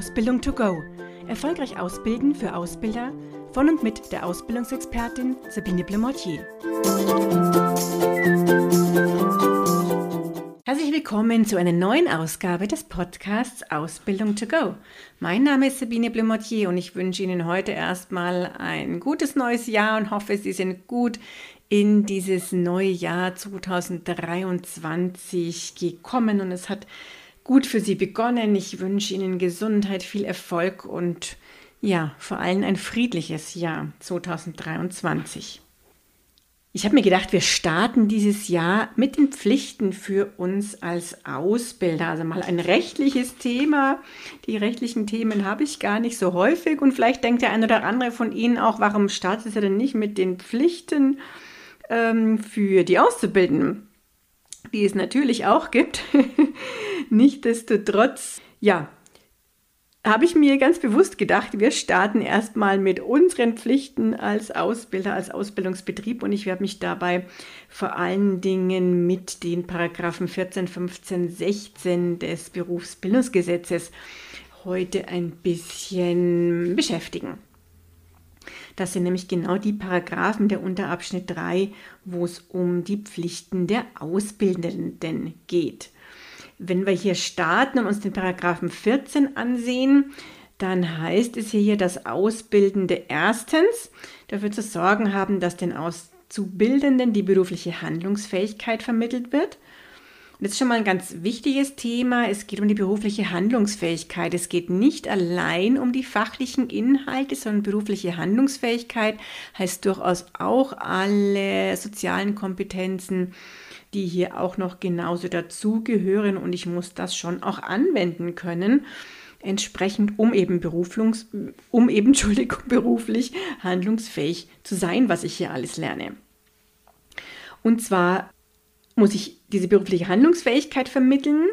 Ausbildung to go. Erfolgreich ausbilden für Ausbilder von und mit der Ausbildungsexpertin Sabine Blemortier. Herzlich willkommen zu einer neuen Ausgabe des Podcasts Ausbildung to go. Mein Name ist Sabine Blemortier und ich wünsche Ihnen heute erstmal ein gutes neues Jahr und hoffe, Sie sind gut in dieses neue Jahr 2023 gekommen und es hat gut für Sie begonnen. Ich wünsche Ihnen Gesundheit, viel Erfolg und ja, vor allem ein friedliches Jahr 2023. Ich habe mir gedacht, wir starten dieses Jahr mit den Pflichten für uns als Ausbilder. Also mal ein rechtliches Thema. Die rechtlichen Themen habe ich gar nicht so häufig und vielleicht denkt der eine oder andere von Ihnen auch, warum startet er denn nicht mit den Pflichten ähm, für die Auszubildenden? Die es natürlich auch gibt. Nichtsdestotrotz, ja, habe ich mir ganz bewusst gedacht, wir starten erstmal mit unseren Pflichten als Ausbilder, als Ausbildungsbetrieb und ich werde mich dabei vor allen Dingen mit den Paragraphen 14, 15, 16 des Berufsbildungsgesetzes heute ein bisschen beschäftigen. Das sind nämlich genau die Paragraphen der Unterabschnitt 3, wo es um die Pflichten der Ausbildenden geht. Wenn wir hier starten und uns den Paragraphen 14 ansehen, dann heißt es hier, dass Ausbildende erstens dafür zu sorgen haben, dass den Auszubildenden die berufliche Handlungsfähigkeit vermittelt wird das ist schon mal ein ganz wichtiges Thema. Es geht um die berufliche Handlungsfähigkeit. Es geht nicht allein um die fachlichen Inhalte, sondern berufliche Handlungsfähigkeit heißt durchaus auch alle sozialen Kompetenzen, die hier auch noch genauso dazugehören. Und ich muss das schon auch anwenden können entsprechend, um eben, Beruflungs, um eben Entschuldigung, beruflich handlungsfähig zu sein, was ich hier alles lerne. Und zwar muss ich diese berufliche Handlungsfähigkeit vermitteln,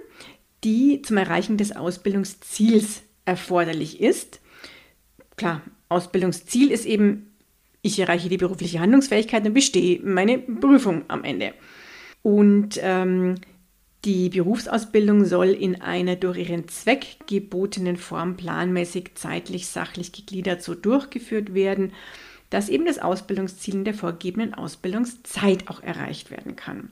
die zum Erreichen des Ausbildungsziels erforderlich ist. Klar, Ausbildungsziel ist eben, ich erreiche die berufliche Handlungsfähigkeit und bestehe meine Prüfung am Ende. Und ähm, die Berufsausbildung soll in einer durch ihren Zweck gebotenen Form planmäßig, zeitlich, sachlich gegliedert so durchgeführt werden, dass eben das Ausbildungsziel in der vorgegebenen Ausbildungszeit auch erreicht werden kann.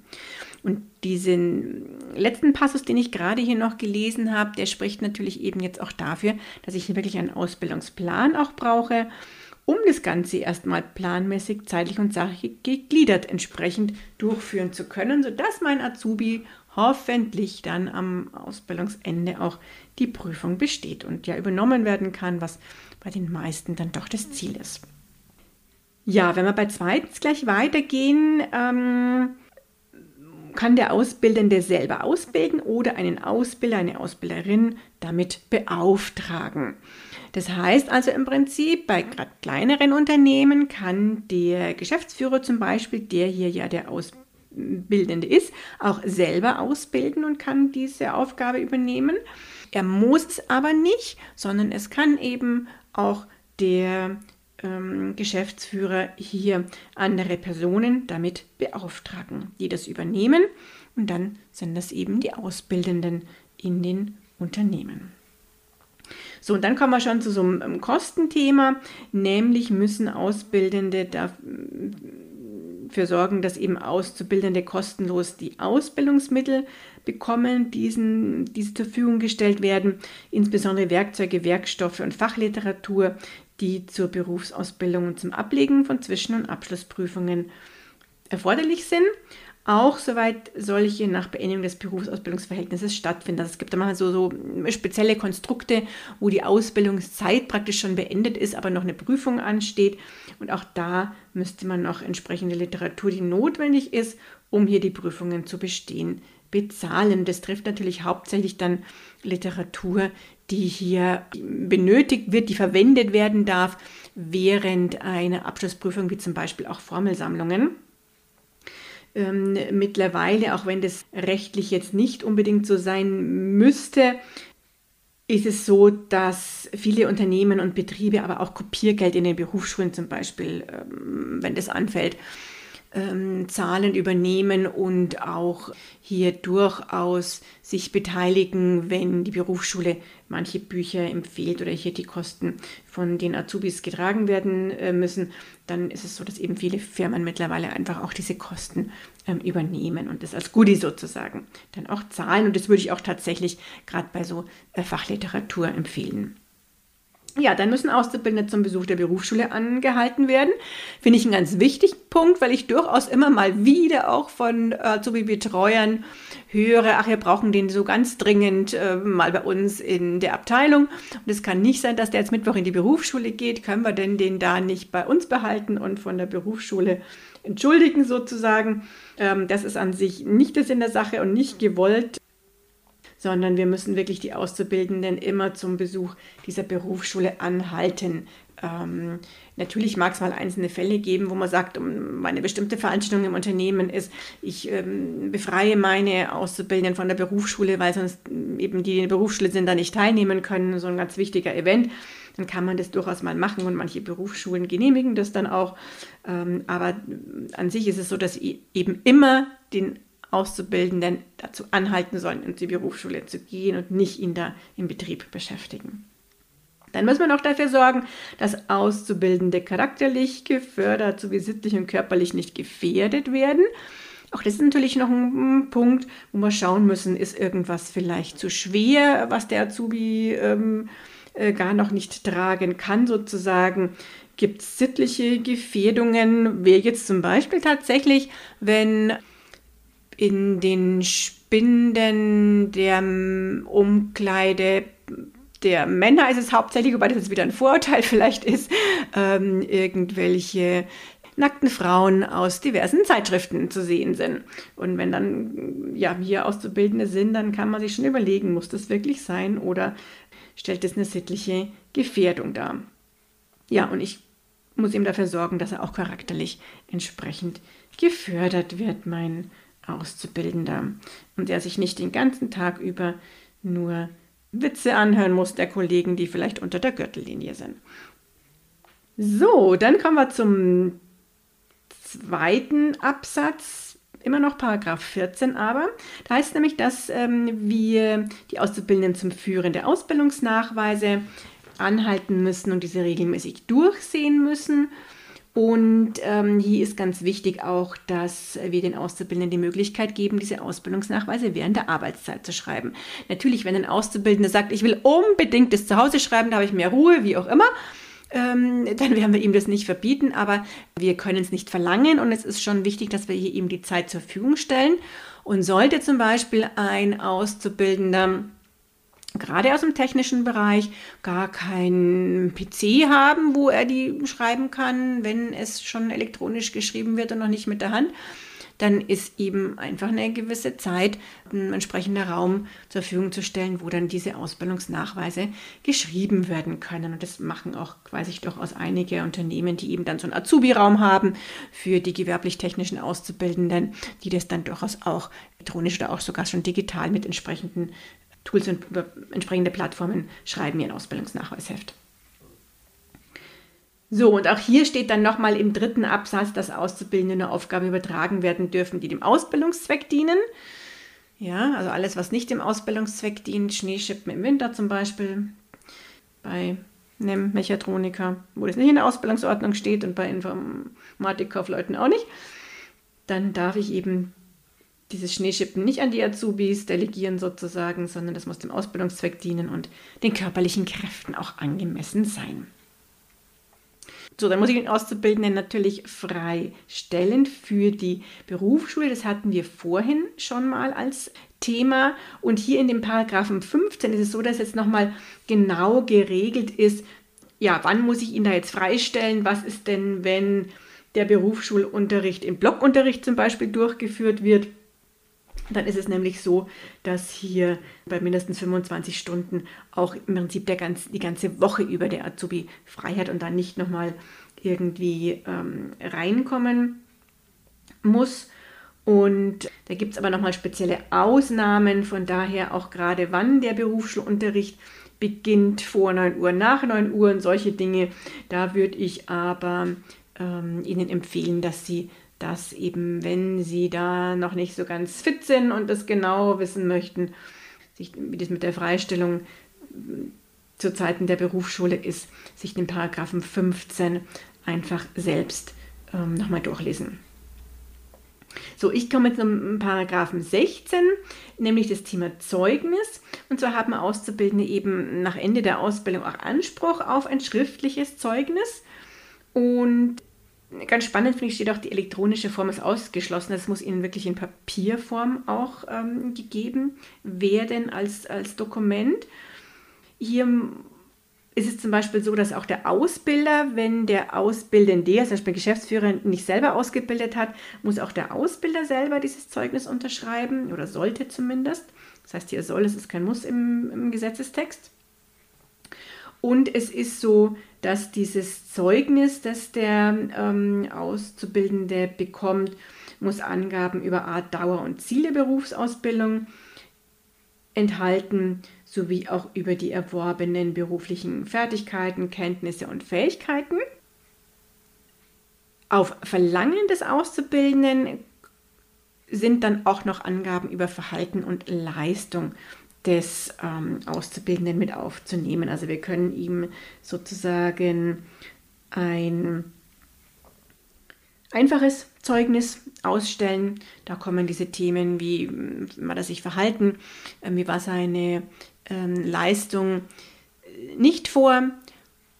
Und diesen letzten Passus, den ich gerade hier noch gelesen habe, der spricht natürlich eben jetzt auch dafür, dass ich hier wirklich einen Ausbildungsplan auch brauche, um das Ganze erstmal planmäßig, zeitlich und sachlich gegliedert entsprechend durchführen zu können, sodass mein Azubi hoffentlich dann am Ausbildungsende auch die Prüfung besteht und ja übernommen werden kann, was bei den meisten dann doch das Ziel ist. Ja, wenn wir bei zweitens gleich weitergehen, ähm, kann der Ausbildende selber ausbilden oder einen Ausbilder, eine Ausbilderin damit beauftragen. Das heißt also im Prinzip, bei gerade kleineren Unternehmen kann der Geschäftsführer zum Beispiel, der hier ja der Ausbildende ist, auch selber ausbilden und kann diese Aufgabe übernehmen. Er muss es aber nicht, sondern es kann eben auch der ähm, Geschäftsführer hier andere Personen damit beauftragen, die das übernehmen. Und dann sind das eben die Auszubildenden in den Unternehmen. So, und dann kommen wir schon zu so einem Kostenthema, nämlich müssen Ausbildende dafür sorgen, dass eben Auszubildende kostenlos die Ausbildungsmittel bekommen, diesen, diese zur Verfügung gestellt werden, insbesondere Werkzeuge, Werkstoffe und Fachliteratur, die zur Berufsausbildung und zum Ablegen von Zwischen- und Abschlussprüfungen erforderlich sind. Auch soweit solche nach Beendigung des Berufsausbildungsverhältnisses stattfinden. Also es gibt immer so, so spezielle Konstrukte, wo die Ausbildungszeit praktisch schon beendet ist, aber noch eine Prüfung ansteht. Und auch da müsste man noch entsprechende Literatur, die notwendig ist, um hier die Prüfungen zu bestehen, bezahlen. Das trifft natürlich hauptsächlich dann Literatur, die hier benötigt wird, die verwendet werden darf während einer Abschlussprüfung, wie zum Beispiel auch Formelsammlungen. Ähm, mittlerweile, auch wenn das rechtlich jetzt nicht unbedingt so sein müsste, ist es so, dass viele Unternehmen und Betriebe aber auch Kopiergeld in den Berufsschulen zum Beispiel, ähm, wenn das anfällt, ähm, Zahlen übernehmen und auch hier durchaus sich beteiligen, wenn die Berufsschule manche Bücher empfiehlt oder hier die Kosten von den Azubis getragen werden äh, müssen, dann ist es so, dass eben viele Firmen mittlerweile einfach auch diese Kosten ähm, übernehmen und das als Goodie sozusagen dann auch zahlen. Und das würde ich auch tatsächlich gerade bei so äh, Fachliteratur empfehlen. Ja, dann müssen Auszubildende zum Besuch der Berufsschule angehalten werden. Finde ich einen ganz wichtigen Punkt, weil ich durchaus immer mal wieder auch von Azubi-Betreuern höre, ach, wir brauchen den so ganz dringend äh, mal bei uns in der Abteilung. Und es kann nicht sein, dass der jetzt Mittwoch in die Berufsschule geht. Können wir denn den da nicht bei uns behalten und von der Berufsschule entschuldigen sozusagen? Ähm, das ist an sich nicht das in der Sache und nicht gewollt sondern wir müssen wirklich die Auszubildenden immer zum Besuch dieser Berufsschule anhalten. Ähm, natürlich mag es mal einzelne Fälle geben, wo man sagt, um eine bestimmte Veranstaltung im Unternehmen ist, ich ähm, befreie meine Auszubildenden von der Berufsschule, weil sonst eben die, die in der Berufsschule sind, da nicht teilnehmen können, so ein ganz wichtiger Event. Dann kann man das durchaus mal machen und manche Berufsschulen genehmigen das dann auch. Ähm, aber an sich ist es so, dass eben immer den Auszubildenden dazu anhalten sollen, in die Berufsschule zu gehen und nicht ihn da im Betrieb beschäftigen. Dann muss man auch dafür sorgen, dass Auszubildende charakterlich gefördert sowie sittlich und körperlich nicht gefährdet werden. Auch das ist natürlich noch ein Punkt, wo wir schauen müssen, ist irgendwas vielleicht zu schwer, was der Azubi ähm, äh, gar noch nicht tragen kann, sozusagen. Gibt es sittliche Gefährdungen? Wäre jetzt zum Beispiel tatsächlich, wenn in den Spinden der Umkleide der Männer ist es hauptsächlich, wobei das jetzt wieder ein Vorurteil vielleicht ist, ähm, irgendwelche nackten Frauen aus diversen Zeitschriften zu sehen sind. Und wenn dann ja wir Auszubildende sind, dann kann man sich schon überlegen, muss das wirklich sein oder stellt das eine sittliche Gefährdung dar? Ja, und ich muss ihm dafür sorgen, dass er auch charakterlich entsprechend gefördert wird, mein Auszubildender und der sich nicht den ganzen Tag über nur Witze anhören muss der Kollegen, die vielleicht unter der Gürtellinie sind. So, dann kommen wir zum zweiten Absatz, immer noch Paragraph 14 aber. Da heißt nämlich, dass ähm, wir die Auszubildenden zum Führen der Ausbildungsnachweise anhalten müssen und diese regelmäßig durchsehen müssen und ähm, hier ist ganz wichtig auch, dass wir den Auszubildenden die Möglichkeit geben, diese Ausbildungsnachweise während der Arbeitszeit zu schreiben. Natürlich, wenn ein Auszubildender sagt, ich will unbedingt das zu Hause schreiben, da habe ich mehr Ruhe, wie auch immer, ähm, dann werden wir ihm das nicht verbieten, aber wir können es nicht verlangen und es ist schon wichtig, dass wir hier ihm die Zeit zur Verfügung stellen. Und sollte zum Beispiel ein Auszubildender gerade aus dem technischen Bereich gar keinen PC haben, wo er die schreiben kann, wenn es schon elektronisch geschrieben wird und noch nicht mit der Hand, dann ist eben einfach eine gewisse Zeit, ein entsprechender Raum zur Verfügung zu stellen, wo dann diese Ausbildungsnachweise geschrieben werden können. Und das machen auch weiß ich durchaus einige Unternehmen, die eben dann so einen Azubi-Raum haben für die gewerblich-technischen Auszubildenden, die das dann durchaus auch elektronisch oder auch sogar schon digital mit entsprechenden Tools und entsprechende Plattformen schreiben ihren Ausbildungsnachweisheft. So, und auch hier steht dann nochmal im dritten Absatz, dass Auszubildende Aufgaben übertragen werden dürfen, die dem Ausbildungszweck dienen. Ja, also alles, was nicht dem Ausbildungszweck dient, Schneeschippen im Winter zum Beispiel, bei einem Mechatroniker, wo das nicht in der Ausbildungsordnung steht und bei Informatikkaufleuten auch nicht, dann darf ich eben dieses Schneeschippen nicht an die Azubis delegieren sozusagen, sondern das muss dem Ausbildungszweck dienen und den körperlichen Kräften auch angemessen sein. So, dann muss ich den Auszubildenden natürlich freistellen für die Berufsschule. Das hatten wir vorhin schon mal als Thema. Und hier in dem Paragraphen 15 ist es so, dass jetzt nochmal genau geregelt ist, ja, wann muss ich ihn da jetzt freistellen? Was ist denn, wenn der Berufsschulunterricht im Blockunterricht zum Beispiel durchgeführt wird? Dann ist es nämlich so, dass hier bei mindestens 25 Stunden auch im Prinzip der ganz, die ganze Woche über der Azubi frei hat und dann nicht nochmal irgendwie ähm, reinkommen muss. Und da gibt es aber nochmal spezielle Ausnahmen, von daher auch gerade wann der Berufsschulunterricht beginnt, vor 9 Uhr, nach 9 Uhr und solche Dinge. Da würde ich aber ähm, Ihnen empfehlen, dass Sie dass eben, wenn Sie da noch nicht so ganz fit sind und das genau wissen möchten, sich, wie das mit der Freistellung zu Zeiten der Berufsschule ist, sich den Paragraphen 15 einfach selbst ähm, nochmal durchlesen. So, ich komme jetzt zum Paragraphen 16, nämlich das Thema Zeugnis. Und zwar haben Auszubildende eben nach Ende der Ausbildung auch Anspruch auf ein schriftliches Zeugnis. Und ganz spannend finde ich, steht auch, die elektronische Form ist ausgeschlossen. Das muss Ihnen wirklich in Papierform auch ähm, gegeben werden als, als Dokument. Hier ist es zum Beispiel so, dass auch der Ausbilder, wenn der Ausbildende, zum Beispiel Geschäftsführer, nicht selber ausgebildet hat, muss auch der Ausbilder selber dieses Zeugnis unterschreiben oder sollte zumindest. Das heißt, hier soll, es ist kein Muss im, im Gesetzestext. Und es ist so, dass dieses Zeugnis, das der ähm, Auszubildende bekommt, muss Angaben über Art, Dauer und Ziele Berufsausbildung enthalten sowie auch über die erworbenen beruflichen Fertigkeiten, Kenntnisse und Fähigkeiten. Auf Verlangen des Auszubildenden sind dann auch noch Angaben über Verhalten und Leistung des ähm, Auszubildenden mit aufzunehmen. Also wir können ihm sozusagen ein einfaches Zeugnis ausstellen. Da kommen diese Themen wie, wie hat er sich verhalten, ähm, wie war seine ähm, Leistung äh, nicht vor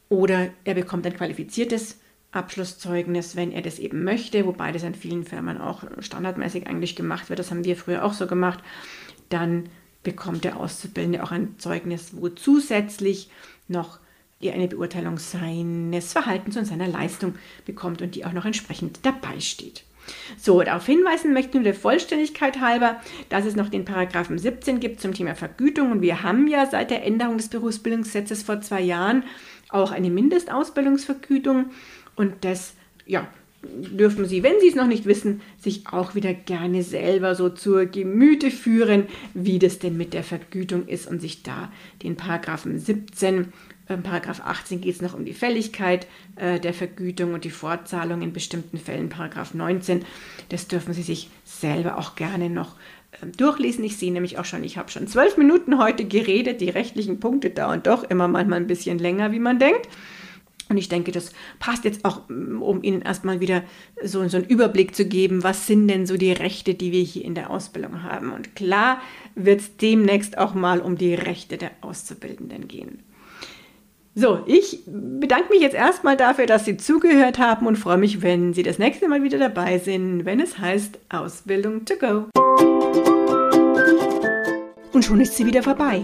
oder er bekommt ein qualifiziertes Abschlusszeugnis, wenn er das eben möchte, wobei das an vielen Firmen auch standardmäßig eigentlich gemacht wird. Das haben wir früher auch so gemacht. Dann bekommt der Auszubildende auch ein Zeugnis, wo zusätzlich noch eine Beurteilung seines Verhaltens und seiner Leistung bekommt und die auch noch entsprechend dabei steht. So, darauf hinweisen möchten wir der Vollständigkeit halber, dass es noch den Paragraphen 17 gibt zum Thema Vergütung und wir haben ja seit der Änderung des Berufsbildungsgesetzes vor zwei Jahren auch eine Mindestausbildungsvergütung und das, ja, dürfen Sie, wenn Sie es noch nicht wissen, sich auch wieder gerne selber so zur Gemüte führen, wie das denn mit der Vergütung ist und sich da den Paragraphen 17 in Paragraph 18 geht es noch um die Fälligkeit äh, der Vergütung und die Fortzahlung in bestimmten Fällen. Paragraph 19, das dürfen Sie sich selber auch gerne noch äh, durchlesen. Ich sehe nämlich auch schon, ich habe schon zwölf Minuten heute geredet. Die rechtlichen Punkte dauern doch immer manchmal ein bisschen länger, wie man denkt. Und ich denke, das passt jetzt auch, mm, um Ihnen erstmal wieder so, so einen Überblick zu geben, was sind denn so die Rechte, die wir hier in der Ausbildung haben. Und klar wird es demnächst auch mal um die Rechte der Auszubildenden gehen. So, ich bedanke mich jetzt erstmal dafür, dass Sie zugehört haben und freue mich, wenn Sie das nächste Mal wieder dabei sind, wenn es heißt Ausbildung to go. Und schon ist sie wieder vorbei.